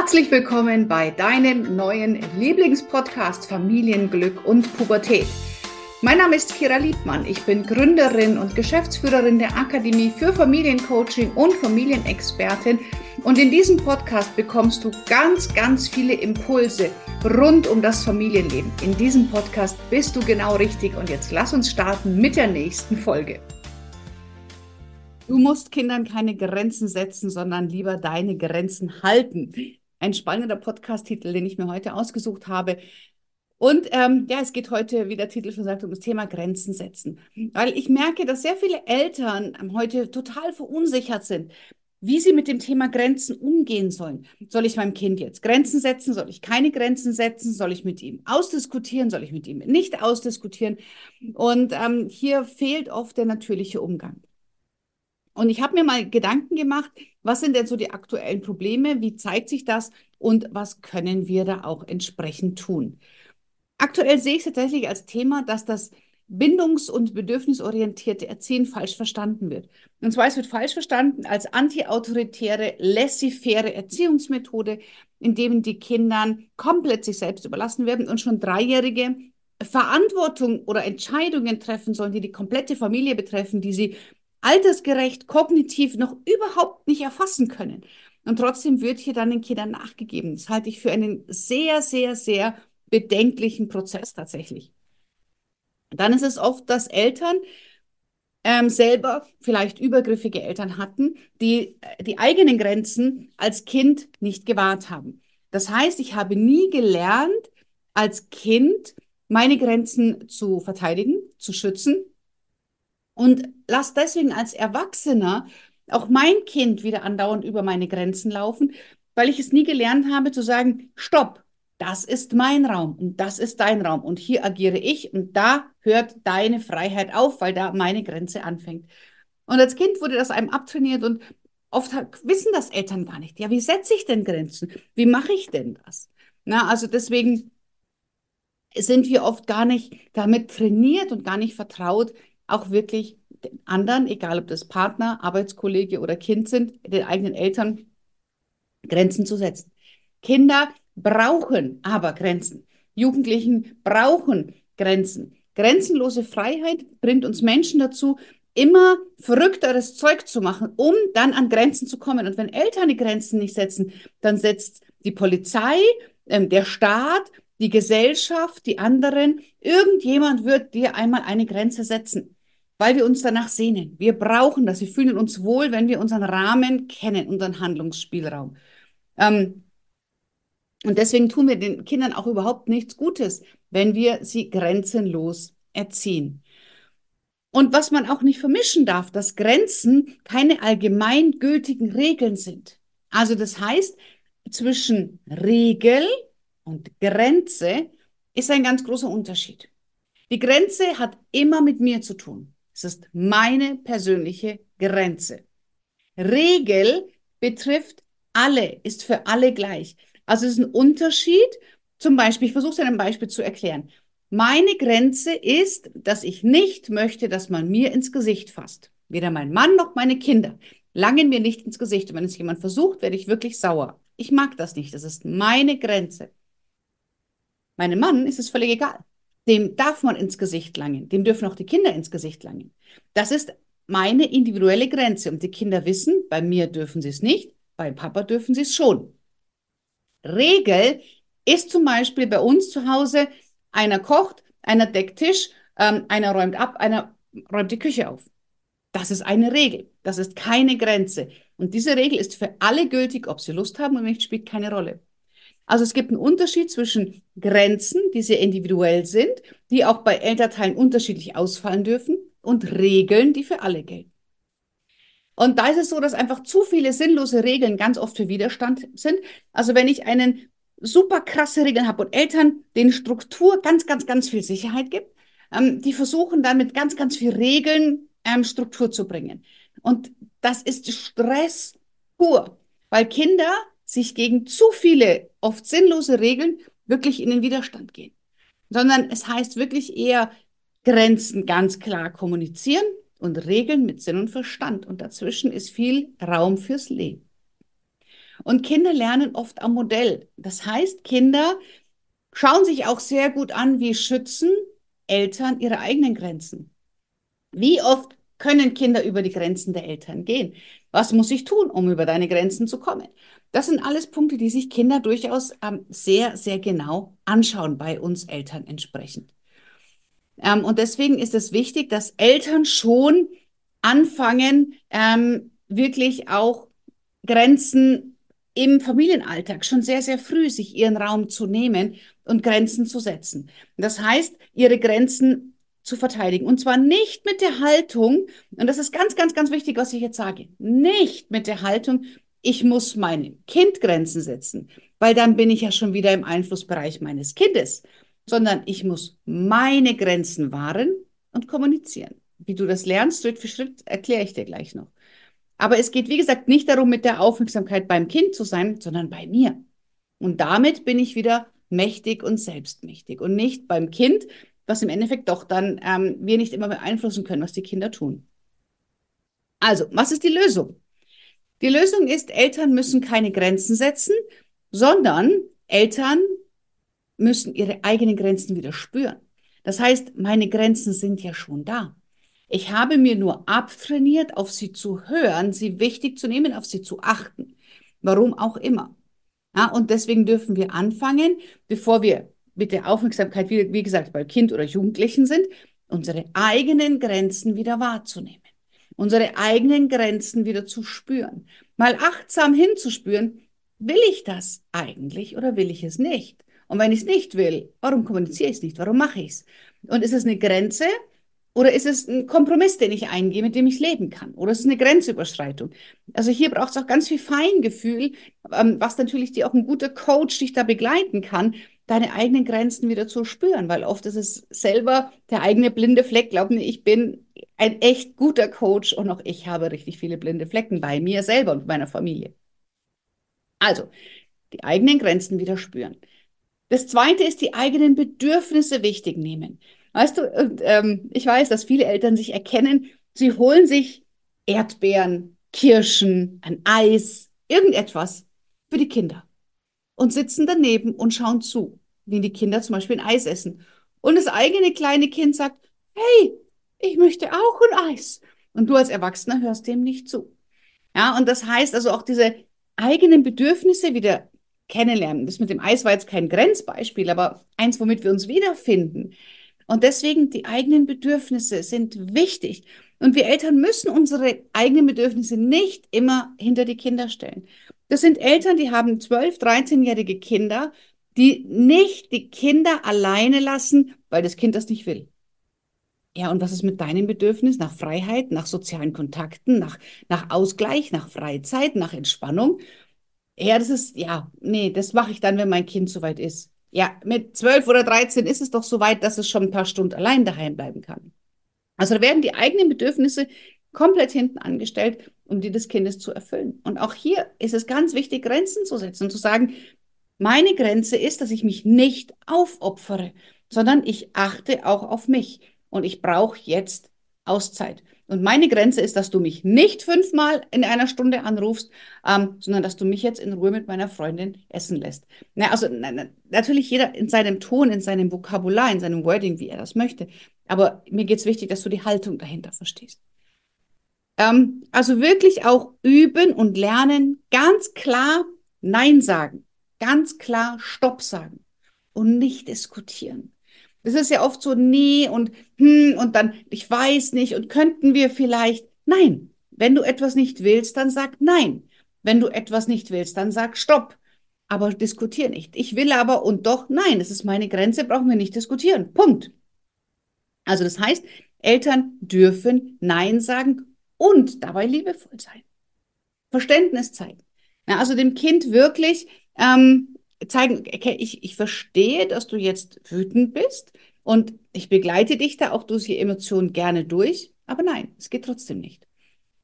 Herzlich willkommen bei deinem neuen Lieblingspodcast Familienglück und Pubertät. Mein Name ist Kira Liebmann. Ich bin Gründerin und Geschäftsführerin der Akademie für Familiencoaching und Familienexpertin. Und in diesem Podcast bekommst du ganz, ganz viele Impulse rund um das Familienleben. In diesem Podcast bist du genau richtig. Und jetzt lass uns starten mit der nächsten Folge. Du musst Kindern keine Grenzen setzen, sondern lieber deine Grenzen halten. Ein spannender Podcast-Titel, den ich mir heute ausgesucht habe. Und ähm, ja, es geht heute, wie der Titel schon sagt, um das Thema Grenzen setzen. Weil ich merke, dass sehr viele Eltern heute total verunsichert sind, wie sie mit dem Thema Grenzen umgehen sollen. Soll ich meinem Kind jetzt Grenzen setzen? Soll ich keine Grenzen setzen? Soll ich mit ihm ausdiskutieren? Soll ich mit ihm nicht ausdiskutieren? Und ähm, hier fehlt oft der natürliche Umgang. Und ich habe mir mal Gedanken gemacht, was sind denn so die aktuellen Probleme, wie zeigt sich das und was können wir da auch entsprechend tun. Aktuell sehe ich es tatsächlich als Thema, dass das bindungs- und bedürfnisorientierte Erziehen falsch verstanden wird. Und zwar es wird falsch verstanden als antiautoritäre, laissez-faire Erziehungsmethode, in dem die Kindern komplett sich selbst überlassen werden und schon Dreijährige Verantwortung oder Entscheidungen treffen sollen, die die komplette Familie betreffen, die sie altersgerecht, kognitiv noch überhaupt nicht erfassen können. Und trotzdem wird hier dann den Kindern nachgegeben. Das halte ich für einen sehr, sehr, sehr bedenklichen Prozess tatsächlich. Dann ist es oft, dass Eltern ähm, selber vielleicht übergriffige Eltern hatten, die äh, die eigenen Grenzen als Kind nicht gewahrt haben. Das heißt, ich habe nie gelernt, als Kind meine Grenzen zu verteidigen, zu schützen, und lass deswegen als Erwachsener auch mein Kind wieder andauernd über meine Grenzen laufen, weil ich es nie gelernt habe zu sagen, stopp, das ist mein Raum und das ist dein Raum und hier agiere ich und da hört deine Freiheit auf, weil da meine Grenze anfängt. Und als Kind wurde das einem abtrainiert und oft wissen das Eltern gar nicht. Ja, wie setze ich denn Grenzen? Wie mache ich denn das? Na, also deswegen sind wir oft gar nicht damit trainiert und gar nicht vertraut, auch wirklich den anderen, egal ob das Partner, Arbeitskollege oder Kind sind, den eigenen Eltern Grenzen zu setzen. Kinder brauchen aber Grenzen. Jugendlichen brauchen Grenzen. Grenzenlose Freiheit bringt uns Menschen dazu, immer verrückteres Zeug zu machen, um dann an Grenzen zu kommen. Und wenn Eltern die Grenzen nicht setzen, dann setzt die Polizei, äh, der Staat, die Gesellschaft, die anderen, irgendjemand wird dir einmal eine Grenze setzen weil wir uns danach sehnen. Wir brauchen das. Wir fühlen uns wohl, wenn wir unseren Rahmen kennen, unseren Handlungsspielraum. Ähm, und deswegen tun wir den Kindern auch überhaupt nichts Gutes, wenn wir sie grenzenlos erziehen. Und was man auch nicht vermischen darf, dass Grenzen keine allgemeingültigen Regeln sind. Also das heißt, zwischen Regel und Grenze ist ein ganz großer Unterschied. Die Grenze hat immer mit mir zu tun. Es ist meine persönliche Grenze. Regel betrifft alle, ist für alle gleich. Also es ist ein Unterschied. Zum Beispiel, ich versuche es in einem Beispiel zu erklären. Meine Grenze ist, dass ich nicht möchte, dass man mir ins Gesicht fasst. Weder mein Mann noch meine Kinder langen mir nicht ins Gesicht. Und wenn es jemand versucht, werde ich wirklich sauer. Ich mag das nicht. Das ist meine Grenze. Meinem Mann ist es völlig egal dem darf man ins Gesicht langen, dem dürfen auch die Kinder ins Gesicht langen. Das ist meine individuelle Grenze und die Kinder wissen, bei mir dürfen sie es nicht, bei Papa dürfen sie es schon. Regel ist zum Beispiel bei uns zu Hause, einer kocht, einer deckt Tisch, ähm, einer räumt ab, einer räumt die Küche auf. Das ist eine Regel. Das ist keine Grenze. Und diese Regel ist für alle gültig, ob sie Lust haben oder nicht, spielt keine Rolle. Also es gibt einen Unterschied zwischen Grenzen, die sehr individuell sind, die auch bei Elternteilen unterschiedlich ausfallen dürfen, und Regeln, die für alle gelten. Und da ist es so, dass einfach zu viele sinnlose Regeln ganz oft für Widerstand sind. Also wenn ich einen super krasse Regeln habe und Eltern den Struktur ganz, ganz, ganz viel Sicherheit gibt, ähm, die versuchen dann mit ganz, ganz viel Regeln ähm, Struktur zu bringen. Und das ist Stress pur, weil Kinder sich gegen zu viele, oft sinnlose Regeln wirklich in den Widerstand gehen. Sondern es heißt wirklich eher Grenzen ganz klar kommunizieren und Regeln mit Sinn und Verstand. Und dazwischen ist viel Raum fürs Leben. Und Kinder lernen oft am Modell. Das heißt, Kinder schauen sich auch sehr gut an, wie schützen Eltern ihre eigenen Grenzen. Wie oft können Kinder über die Grenzen der Eltern gehen? Was muss ich tun, um über deine Grenzen zu kommen? Das sind alles Punkte, die sich Kinder durchaus ähm, sehr, sehr genau anschauen bei uns Eltern entsprechend. Ähm, und deswegen ist es wichtig, dass Eltern schon anfangen, ähm, wirklich auch Grenzen im Familienalltag schon sehr, sehr früh sich ihren Raum zu nehmen und Grenzen zu setzen. Das heißt, ihre Grenzen zu verteidigen. Und zwar nicht mit der Haltung, und das ist ganz, ganz, ganz wichtig, was ich jetzt sage, nicht mit der Haltung, ich muss meinem Kind Grenzen setzen, weil dann bin ich ja schon wieder im Einflussbereich meines Kindes, sondern ich muss meine Grenzen wahren und kommunizieren. Wie du das lernst, Schritt für Schritt, erkläre ich dir gleich noch. Aber es geht, wie gesagt, nicht darum, mit der Aufmerksamkeit beim Kind zu sein, sondern bei mir. Und damit bin ich wieder mächtig und selbstmächtig und nicht beim Kind, was im Endeffekt doch dann ähm, wir nicht immer beeinflussen können, was die Kinder tun. Also, was ist die Lösung? Die Lösung ist, Eltern müssen keine Grenzen setzen, sondern Eltern müssen ihre eigenen Grenzen wieder spüren. Das heißt, meine Grenzen sind ja schon da. Ich habe mir nur abtrainiert, auf sie zu hören, sie wichtig zu nehmen, auf sie zu achten. Warum auch immer. Ja, und deswegen dürfen wir anfangen, bevor wir mit der Aufmerksamkeit, wie, wie gesagt, bei Kind oder Jugendlichen sind, unsere eigenen Grenzen wieder wahrzunehmen unsere eigenen Grenzen wieder zu spüren. Mal achtsam hinzuspüren, will ich das eigentlich oder will ich es nicht? Und wenn ich es nicht will, warum kommuniziere ich es nicht? Warum mache ich es? Und ist es eine Grenze oder ist es ein Kompromiss, den ich eingehe, mit dem ich leben kann? Oder ist es eine Grenzüberschreitung? Also hier braucht es auch ganz viel Feingefühl, ähm, was natürlich dir auch ein guter Coach dich da begleiten kann, deine eigenen Grenzen wieder zu spüren, weil oft ist es selber der eigene blinde Fleck. Glaub mir, ich bin ein echt guter Coach und auch ich habe richtig viele blinde Flecken bei mir selber und meiner Familie. Also, die eigenen Grenzen wieder spüren. Das zweite ist, die eigenen Bedürfnisse wichtig nehmen. Weißt du, und, ähm, ich weiß, dass viele Eltern sich erkennen, sie holen sich Erdbeeren, Kirschen, ein Eis, irgendetwas für die Kinder und sitzen daneben und schauen zu, wie die Kinder zum Beispiel ein Eis essen. Und das eigene kleine Kind sagt, hey, ich möchte auch ein Eis. Und du als Erwachsener hörst dem nicht zu. Ja, und das heißt also auch diese eigenen Bedürfnisse wieder kennenlernen. Das mit dem Eis war jetzt kein Grenzbeispiel, aber eins, womit wir uns wiederfinden. Und deswegen die eigenen Bedürfnisse sind wichtig. Und wir Eltern müssen unsere eigenen Bedürfnisse nicht immer hinter die Kinder stellen. Das sind Eltern, die haben 12, 13-jährige Kinder, die nicht die Kinder alleine lassen, weil das Kind das nicht will. Ja, und was ist mit deinem Bedürfnis nach Freiheit, nach sozialen Kontakten, nach, nach Ausgleich, nach Freizeit, nach Entspannung? Ja, das ist, ja, nee, das mache ich dann, wenn mein Kind soweit ist. Ja, mit 12 oder 13 ist es doch so weit, dass es schon ein paar Stunden allein daheim bleiben kann. Also da werden die eigenen Bedürfnisse komplett hinten angestellt, um die des Kindes zu erfüllen. Und auch hier ist es ganz wichtig, Grenzen zu setzen und zu sagen, meine Grenze ist, dass ich mich nicht aufopfere, sondern ich achte auch auf mich und ich brauche jetzt Auszeit. Und meine Grenze ist, dass du mich nicht fünfmal in einer Stunde anrufst, ähm, sondern dass du mich jetzt in Ruhe mit meiner Freundin essen lässt. Na, also na, na, natürlich jeder in seinem Ton, in seinem Vokabular, in seinem Wording, wie er das möchte. Aber mir geht es wichtig, dass du die Haltung dahinter verstehst. Ähm, also wirklich auch üben und lernen, ganz klar Nein sagen, ganz klar Stopp sagen und nicht diskutieren. Das ist ja oft so, nee und hm und dann, ich weiß nicht und könnten wir vielleicht. Nein, wenn du etwas nicht willst, dann sag nein. Wenn du etwas nicht willst, dann sag Stopp. Aber diskutier nicht. Ich will aber und doch, nein, das ist meine Grenze, brauchen wir nicht diskutieren. Punkt. Also das heißt, Eltern dürfen Nein sagen und dabei liebevoll sein. Verständnis zeigen. Ja, also dem Kind wirklich ähm, zeigen, ich, ich verstehe, dass du jetzt wütend bist und ich begleite dich da auch durch die Emotionen gerne durch, aber nein, es geht trotzdem nicht.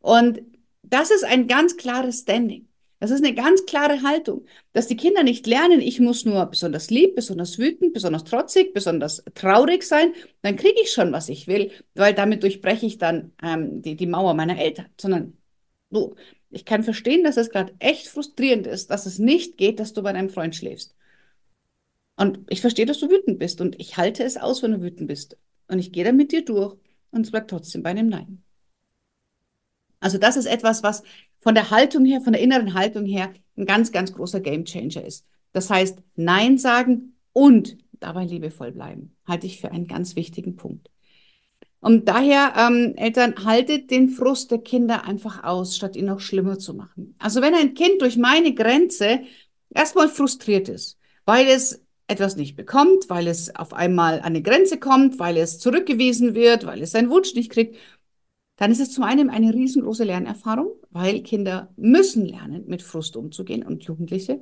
Und das ist ein ganz klares Standing. Das ist eine ganz klare Haltung, dass die Kinder nicht lernen, ich muss nur besonders lieb, besonders wütend, besonders trotzig, besonders traurig sein, dann kriege ich schon, was ich will, weil damit durchbreche ich dann ähm, die, die Mauer meiner Eltern, sondern du, ich kann verstehen, dass es gerade echt frustrierend ist, dass es nicht geht, dass du bei deinem Freund schläfst. Und ich verstehe, dass du wütend bist und ich halte es aus, wenn du wütend bist. Und ich gehe da mit dir durch und es bleibt trotzdem bei einem Nein. Also das ist etwas, was von der Haltung her, von der inneren Haltung her ein ganz, ganz großer Gamechanger ist. Das heißt, Nein sagen und dabei liebevoll bleiben, halte ich für einen ganz wichtigen Punkt. Und daher, ähm, Eltern, haltet den Frust der Kinder einfach aus, statt ihn noch schlimmer zu machen. Also wenn ein Kind durch meine Grenze erstmal frustriert ist, weil es etwas nicht bekommt, weil es auf einmal an eine Grenze kommt, weil es zurückgewiesen wird, weil es seinen Wunsch nicht kriegt, dann ist es zum einen eine riesengroße Lernerfahrung, weil Kinder müssen lernen, mit Frust umzugehen und Jugendliche.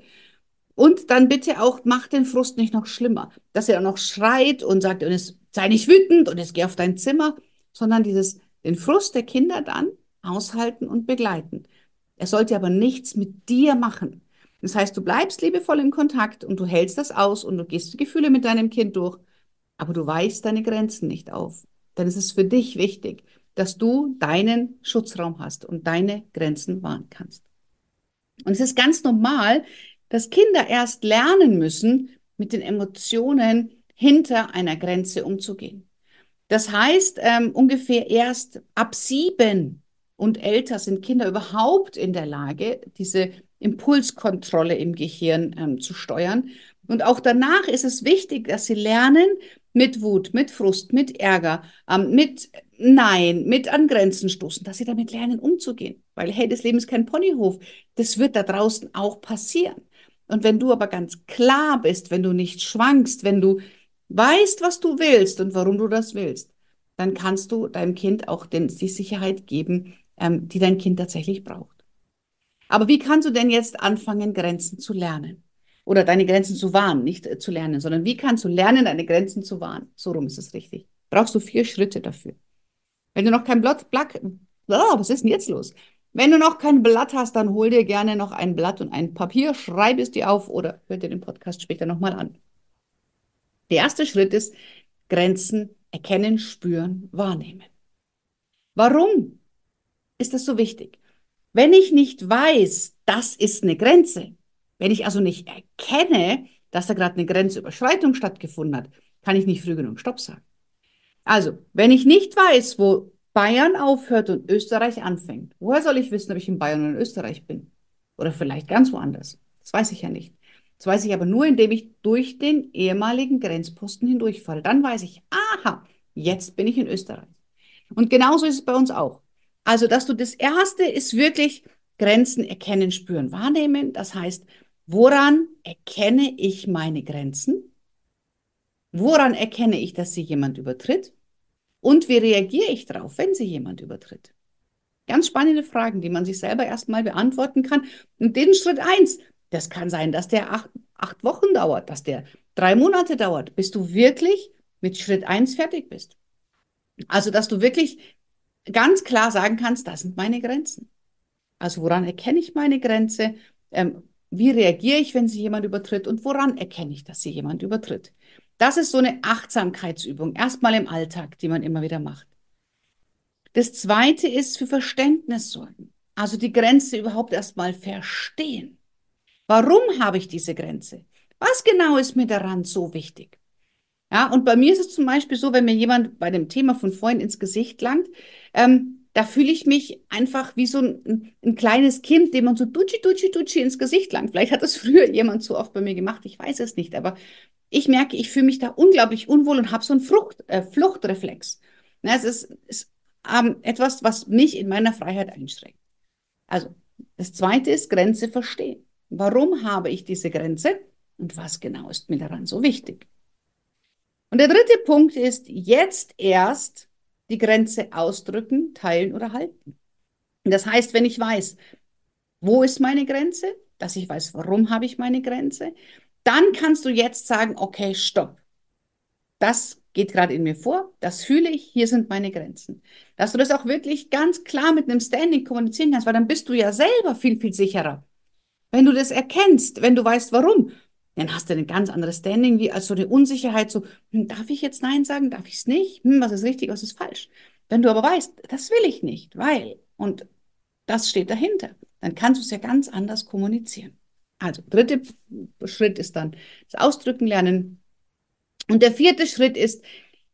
Und dann bitte auch, mach den Frust nicht noch schlimmer, dass er noch schreit und sagt, und es sei nicht wütend und es geh auf dein Zimmer, sondern dieses, den Frust der Kinder dann aushalten und begleiten. Er sollte aber nichts mit dir machen. Das heißt, du bleibst liebevoll im Kontakt und du hältst das aus und du gehst die Gefühle mit deinem Kind durch, aber du weichst deine Grenzen nicht auf. Denn es ist für dich wichtig, dass du deinen Schutzraum hast und deine Grenzen wahren kannst. Und es ist ganz normal, dass Kinder erst lernen müssen, mit den Emotionen hinter einer Grenze umzugehen. Das heißt, ähm, ungefähr erst ab sieben und älter sind Kinder überhaupt in der Lage, diese Impulskontrolle im Gehirn ähm, zu steuern. Und auch danach ist es wichtig, dass sie lernen, mit Wut, mit Frust, mit Ärger, ähm, mit Nein, mit an Grenzen stoßen, dass sie damit lernen, umzugehen. Weil, hey, das Leben ist kein Ponyhof. Das wird da draußen auch passieren. Und wenn du aber ganz klar bist, wenn du nicht schwankst, wenn du weißt, was du willst und warum du das willst, dann kannst du deinem Kind auch den, die Sicherheit geben, ähm, die dein Kind tatsächlich braucht. Aber wie kannst du denn jetzt anfangen, Grenzen zu lernen? Oder deine Grenzen zu wahren, nicht äh, zu lernen, sondern wie kannst du lernen, deine Grenzen zu wahren? So rum ist es richtig. Brauchst du vier Schritte dafür. Wenn du noch kein Blatt, Blatt, oh, was ist denn jetzt los? Wenn du noch kein Blatt hast, dann hol dir gerne noch ein Blatt und ein Papier, schreib es dir auf oder hör dir den Podcast später nochmal an. Der erste Schritt ist Grenzen erkennen, spüren, wahrnehmen. Warum ist das so wichtig? Wenn ich nicht weiß, das ist eine Grenze, wenn ich also nicht erkenne, dass da gerade eine Grenzüberschreitung stattgefunden hat, kann ich nicht früh genug Stopp sagen. Also, wenn ich nicht weiß, wo Bayern aufhört und Österreich anfängt, woher soll ich wissen, ob ich in Bayern oder in Österreich bin? Oder vielleicht ganz woanders? Das weiß ich ja nicht. Das weiß ich aber nur, indem ich durch den ehemaligen Grenzposten hindurchfahre. Dann weiß ich, aha, jetzt bin ich in Österreich. Und genauso ist es bei uns auch. Also, dass du das erste ist wirklich Grenzen erkennen, spüren, wahrnehmen. Das heißt, woran erkenne ich meine Grenzen? Woran erkenne ich, dass sie jemand übertritt? Und wie reagiere ich darauf, wenn sie jemand übertritt? Ganz spannende Fragen, die man sich selber erstmal beantworten kann. Und den Schritt eins, das kann sein, dass der acht, acht Wochen dauert, dass der drei Monate dauert, bis du wirklich mit Schritt eins fertig bist. Also, dass du wirklich ganz klar sagen kannst, das sind meine Grenzen. Also woran erkenne ich meine Grenze? Ähm, wie reagiere ich, wenn sie jemand übertritt? Und woran erkenne ich, dass sie jemand übertritt? Das ist so eine Achtsamkeitsübung, erstmal im Alltag, die man immer wieder macht. Das zweite ist für Verständnis sorgen. Also die Grenze überhaupt erstmal verstehen. Warum habe ich diese Grenze? Was genau ist mir daran so wichtig? Ja, und bei mir ist es zum Beispiel so, wenn mir jemand bei dem Thema von vorhin ins Gesicht langt, ähm, da fühle ich mich einfach wie so ein, ein, kleines Kind, dem man so dutschi, dutschi, dutschi ins Gesicht langt. Vielleicht hat das früher jemand so oft bei mir gemacht, ich weiß es nicht, aber ich merke, ich fühle mich da unglaublich unwohl und habe so einen Frucht, äh, Fluchtreflex. Ja, es ist, ist ähm, etwas, was mich in meiner Freiheit einschränkt. Also, das zweite ist Grenze verstehen. Warum habe ich diese Grenze und was genau ist mir daran so wichtig? Und der dritte Punkt ist jetzt erst die Grenze ausdrücken, teilen oder halten. Das heißt, wenn ich weiß, wo ist meine Grenze, dass ich weiß, warum habe ich meine Grenze, dann kannst du jetzt sagen, okay, stopp. Das geht gerade in mir vor, das fühle ich, hier sind meine Grenzen. Dass du das auch wirklich ganz klar mit einem Standing kommunizieren kannst, weil dann bist du ja selber viel, viel sicherer. Wenn du das erkennst, wenn du weißt, warum dann hast du ein ganz anderes Standing, wie als so eine Unsicherheit, so, hm, darf ich jetzt Nein sagen, darf ich es nicht? Hm, was ist richtig, was ist falsch? Wenn du aber weißt, das will ich nicht, weil, und das steht dahinter, dann kannst du es ja ganz anders kommunizieren. Also, dritter Schritt ist dann das Ausdrücken lernen. Und der vierte Schritt ist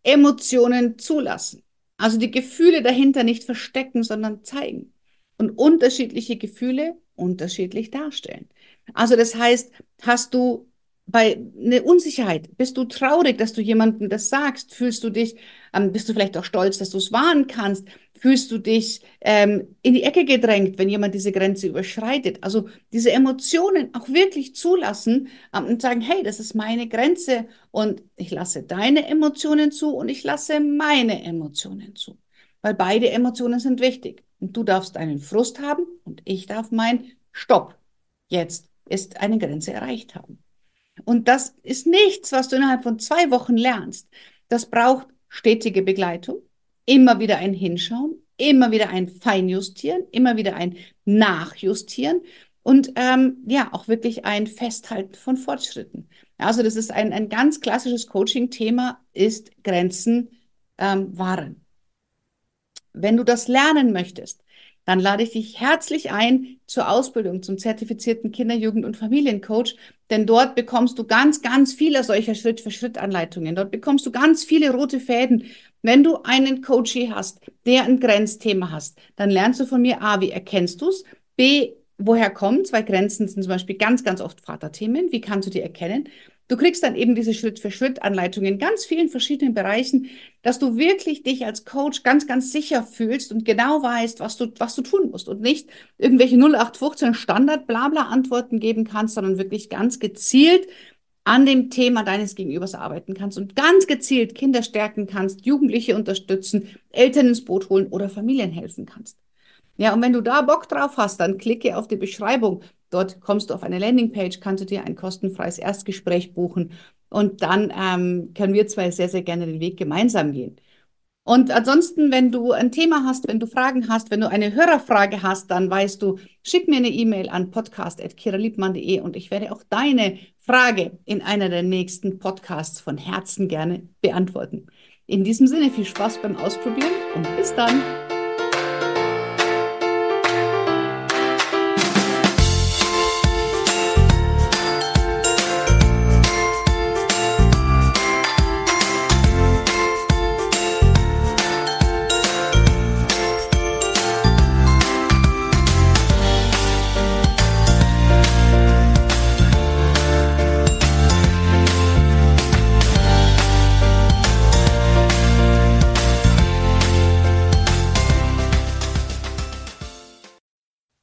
Emotionen zulassen. Also die Gefühle dahinter nicht verstecken, sondern zeigen. Und unterschiedliche Gefühle unterschiedlich darstellen. Also das heißt, hast du bei eine Unsicherheit, bist du traurig, dass du jemandem das sagst, fühlst du dich, ähm, bist du vielleicht auch stolz, dass du es wahren kannst, fühlst du dich ähm, in die Ecke gedrängt, wenn jemand diese Grenze überschreitet. Also diese Emotionen auch wirklich zulassen ähm, und sagen, hey, das ist meine Grenze und ich lasse deine Emotionen zu und ich lasse meine Emotionen zu, weil beide Emotionen sind wichtig. Und du darfst einen Frust haben und ich darf mein Stopp. Jetzt ist eine Grenze erreicht haben. Und das ist nichts, was du innerhalb von zwei Wochen lernst. Das braucht stetige Begleitung, immer wieder ein Hinschauen, immer wieder ein Feinjustieren, immer wieder ein Nachjustieren und ähm, ja, auch wirklich ein Festhalten von Fortschritten. Also das ist ein, ein ganz klassisches Coaching-Thema, ist Grenzen ähm, wahren. Wenn du das lernen möchtest, dann lade ich dich herzlich ein zur Ausbildung zum zertifizierten Kinder-, Jugend- und Familiencoach, denn dort bekommst du ganz, ganz viele solcher Schritt-für-Schritt-Anleitungen. Dort bekommst du ganz viele rote Fäden. Wenn du einen Coachie hast, der ein Grenzthema hast, dann lernst du von mir A, wie erkennst du es? B, woher kommt? Zwei Grenzen sind zum Beispiel ganz, ganz oft Vaterthemen. Wie kannst du die erkennen? Du kriegst dann eben diese Schritt-für-Schritt-Anleitungen in ganz vielen verschiedenen Bereichen, dass du wirklich dich als Coach ganz, ganz sicher fühlst und genau weißt, was du, was du tun musst und nicht irgendwelche 0815 Standard-Blabla-Antworten geben kannst, sondern wirklich ganz gezielt an dem Thema deines Gegenübers arbeiten kannst und ganz gezielt Kinder stärken kannst, Jugendliche unterstützen, Eltern ins Boot holen oder Familien helfen kannst. Ja, und wenn du da Bock drauf hast, dann klicke auf die Beschreibung. Dort kommst du auf eine Landingpage, kannst du dir ein kostenfreies Erstgespräch buchen und dann ähm, können wir zwei sehr, sehr gerne den Weg gemeinsam gehen. Und ansonsten, wenn du ein Thema hast, wenn du Fragen hast, wenn du eine Hörerfrage hast, dann weißt du, schick mir eine E-Mail an podcast.kiraliebmann.de und ich werde auch deine Frage in einer der nächsten Podcasts von Herzen gerne beantworten. In diesem Sinne viel Spaß beim Ausprobieren und bis dann.